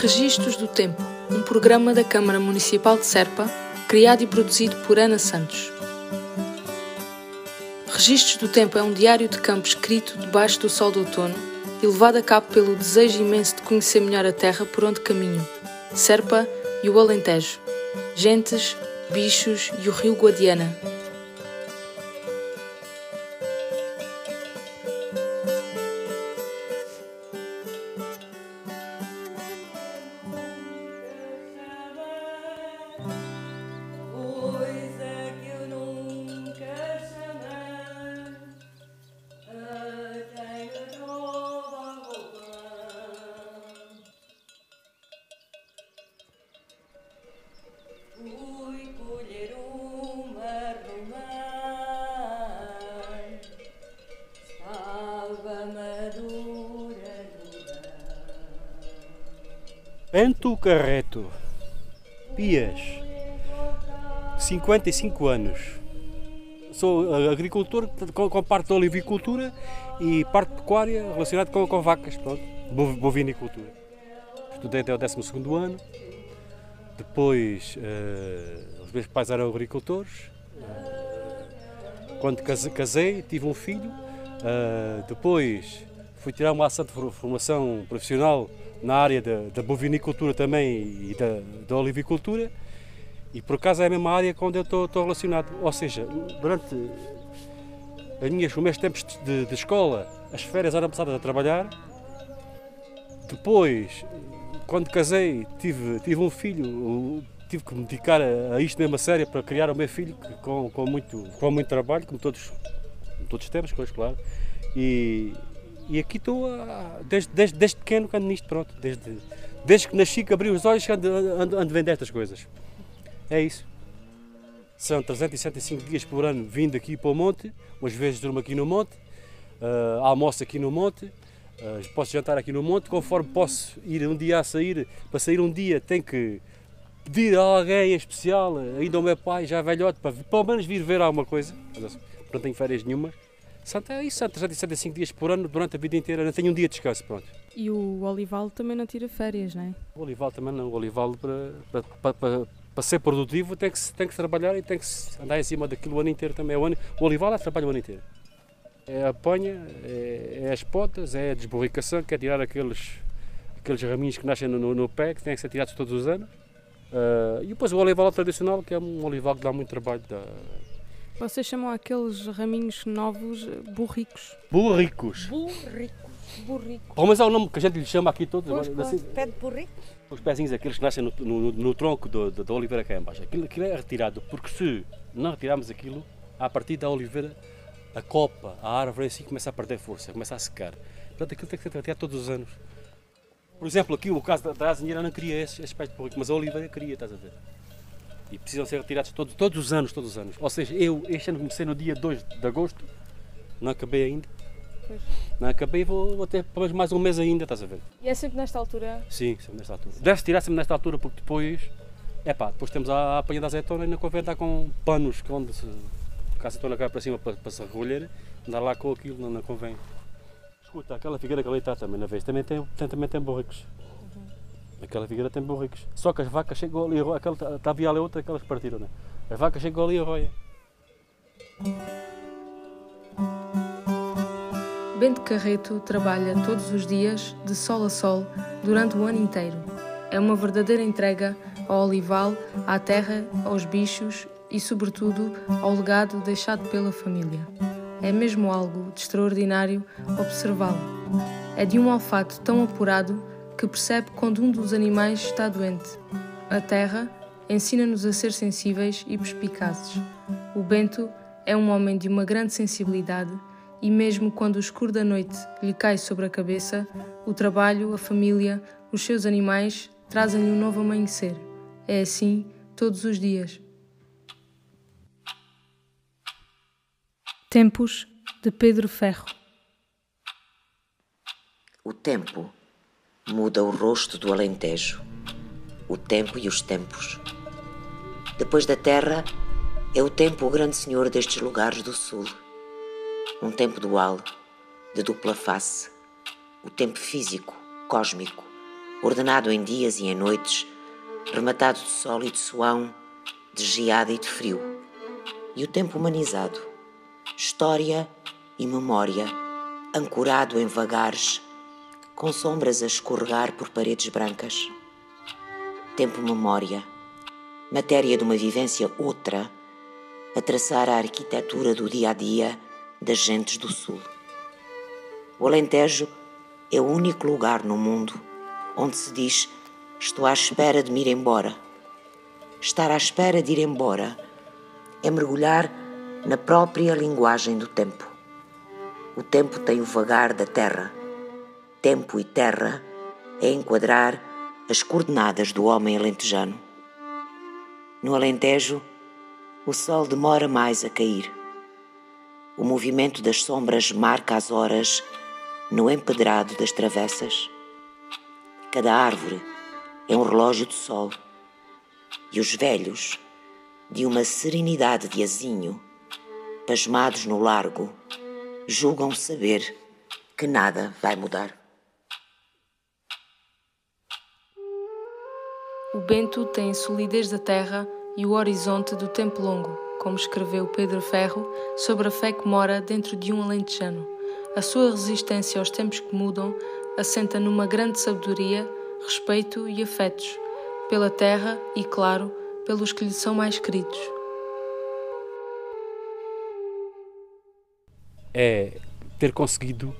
Registros do Tempo, um programa da Câmara Municipal de Serpa, criado e produzido por Ana Santos. Registros do Tempo é um diário de campo escrito debaixo do sol do outono e levado a cabo pelo desejo imenso de conhecer melhor a terra por onde caminho, Serpa e o Alentejo, gentes, bichos e o rio Guadiana. Bento Carreto, Pias, 55 anos. Sou eh, agricultor com, parte da olivicultura e parte pecuária relacionada com, com vacas, pronto, bov- bovinicultura. Estudei até o 12 ano, depois eh, os meus pais eram agricultores. Eh, quando case- casei, tive um filho, eh, depois fui tirar uma ação de for- formação profissional na área da, da bovinicultura também e da, da olivicultura e por acaso é a mesma área com onde eu estou, estou relacionado. Ou seja, durante as minhas, os meus tempos de, de escola, as férias eram passadas a trabalhar. Depois, quando casei, tive, tive um filho, tive que me dedicar a, a isto mesmo a sério para criar o meu filho com, com, muito, com muito trabalho, como todos, como todos temos, claro. E, e aqui estou desde, desde, desde pequeno que ando nisto, pronto. Desde, desde que nasci, que abri os olhos, ando, ando, ando vendo estas coisas. É isso. São 365 dias por ano vindo aqui para o monte, umas vezes durmo aqui no monte, ah, almoço aqui no monte, ah, posso jantar aqui no monte, conforme posso ir um dia a sair, para sair um dia tenho que pedir a alguém em especial, ainda o meu pai, já velhote, para pelo menos vir ver alguma coisa, não tenho férias nenhumas. São, é isso, são 365 dias por ano, durante a vida inteira, não tenho um dia de descanso, pronto. E o Olival também não tira férias, não é? O olival também não. O olival, para, para, para, para, ser produtivo, tem que, tem que trabalhar e tem que andar em cima daquilo o ano inteiro também. O, ano, o olival é trabalho o ano inteiro. É a apanha, é, é as potas, é a desborricação, que é tirar aqueles, aqueles raminhos que nascem no, no pé, que têm que ser tirados todos os anos. Ah, e depois o olival tradicional, que é um olival que dá muito trabalho. Dá... Vocês chamam aqueles raminhos novos eh, burricos. Burricos. Burrico, burrico. Pelo menos é o nome que a gente lhe chama aqui todos. Pois, agora, assim, pé de burrico. os pezinhos, aqueles que nascem no, no- no tronco da oliveira cá em baixo. Aquilo, aquilo é retirado, porque se não retirarmos aquilo, a partir da oliveira, a copa, a árvore em si começa a perder força, começa a secar. Portanto, aquilo tem que ser retirado todos os anos. Por exemplo, aqui o caso da, da azinheira não queria esse aspecto burrico, mas a oliveira queria, estás a ver? E precisam ser retirados todos, todos os anos, todos os anos. Ou seja, eu este ano comecei no dia 2 de agosto, não acabei ainda. Pois. Não acabei, vou, vou ter pelo menos mais um mês ainda, estás a ver? E é sempre nesta altura? Sim, sempre nesta altura. Deve-se tirar sempre nesta altura porque depois. É pá, depois temos a, a apanha da azeitona e não convém estar com panos que onde se. A azeitona cai para cima para, para se recolher, andar lá com aquilo não, não convém. Escuta, aquela figueira que ali está também na vez, também tem, tem- também tem borricos. Aquela figueira tem borricos. Só que as vacas chegam ali, aquela, tá- tá- havia ali outra que elas partiram, né? As vacas chegam ali e roem. Bento Carreto trabalha todos os dias, de sol a sol, durante o ano inteiro. É uma verdadeira entrega ao olival, à terra, aos bichos e, sobretudo, ao legado deixado pela família. É mesmo algo de extraordinário observá-lo. É de um olfato tão apurado que percebe quando um dos animais está doente. A terra ensina-nos a ser sensíveis e perspicazes. O Bento é um homem de uma grande sensibilidade e, mesmo quando o escuro da noite lhe cai sobre a cabeça, o trabalho, a família, os seus animais trazem-lhe um novo amanhecer. É assim todos os dias. Tempos de Pedro Ferro. O tempo muda o rosto do Alentejo, o tempo e os tempos. Depois da terra, é o tempo o grande senhor destes lugares do sul. Um tempo dual, de dupla face, o tempo físico, cósmico, ordenado em dias e em noites, rematado de sol e de suão, de geada e de frio. E o tempo humanizado, história e memória, ancorado em vagares, com sombras a escorregar por paredes brancas. Tempo-memória, matéria de uma vivência outra, a traçar a arquitetura do dia a dia das gentes do Sul. O Alentejo é o único lugar no mundo onde se diz: Estou à espera de me ir embora. Estar à espera de ir embora é mergulhar na própria linguagem do tempo. O tempo tem o vagar da terra. Tempo e terra é enquadrar as coordenadas do homem alentejano. No Alentejo, o sol demora mais a cair. O movimento das sombras marca as horas no empedrado das travessas. Cada árvore é um relógio de sol e os velhos, de uma serenidade de azinho, pasmados no largo, julgam saber que nada vai mudar. Bento tem a solidez da terra e o horizonte do tempo longo, como escreveu Pedro Ferro sobre a fé que mora dentro de um alentejano. A sua resistência aos tempos que mudam assenta numa grande sabedoria, respeito e afetos pela terra e, claro, pelos que lhe são mais queridos. É ter conseguido,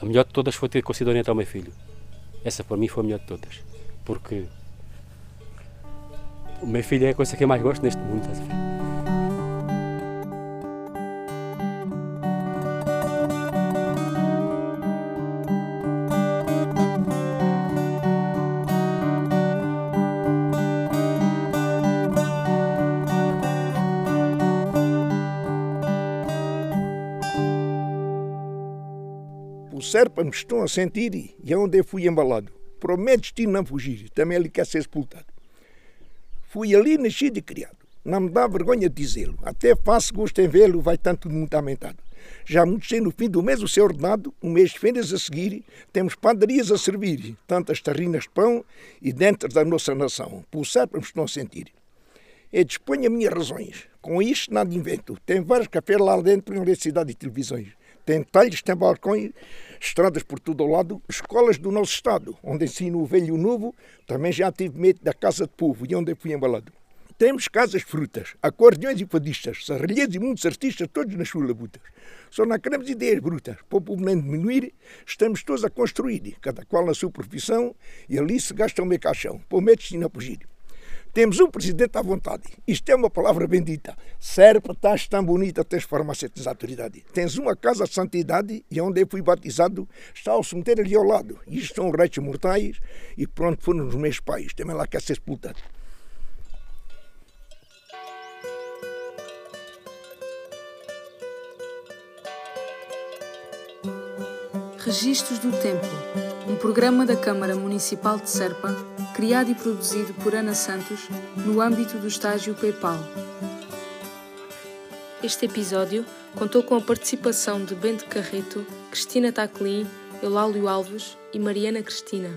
a melhor de todas foi ter conseguido orientar o meu filho. Essa para mim foi a melhor de todas. Porque o meu filho é a coisa que eu mais gosto neste mundo. O Serpa me estão a sentir e é onde eu fui embalado. Prometes-te não fugir, também ele quer ser sepultado. Fui ali nascido e criado. Não me dá vergonha dizê-lo. Até faço gosto em vê-lo, vai tanto muito aumentado. Já muito sei no fim do mês o seu ordenado, um mês de férias a seguir, temos padarias a servir, tantas terrinas de pão e dentro da nossa nação. Por Serpa me estão a sentir. Eu disponho as minhas razões. Com isto nada invento. Tem vários cafés lá dentro em eletricidade e televisões. Tem talhos, tem balcões, estradas por todo o lado, escolas do nosso estado, onde ensino o velho e o novo. Também já tive medo da casa de povo e onde eu fui embalado. Temos casas frutas, acordeões e fadistas, serralheiros e muitos artistas, todos nas suas labutas. Só não queremos ideias brutas. Para o povo nem diminuir, estamos todos a construir, cada qual na sua profissão, e ali se gasta o meu caixão. Prometes-te não fugir. Temos um presidente à vontade. Isto é uma palavra bendita. Serve para estás tão bonita, tens farmacêuticos à autoridade. Tens uma casa de santidade e onde eu fui batizado está o cemitério ali ao lado. Isto são restos mortais e pronto foram os meus pais. Também lá quer ser sepultado. Registros do Tempo, um programa da Câmara Municipal de Serpa, criado e produzido por Ana Santos no âmbito do estágio PayPal. Este episódio contou com a participação de Bento Carreto, Cristina Taclin, Eulálio Alves e Mariana Cristina.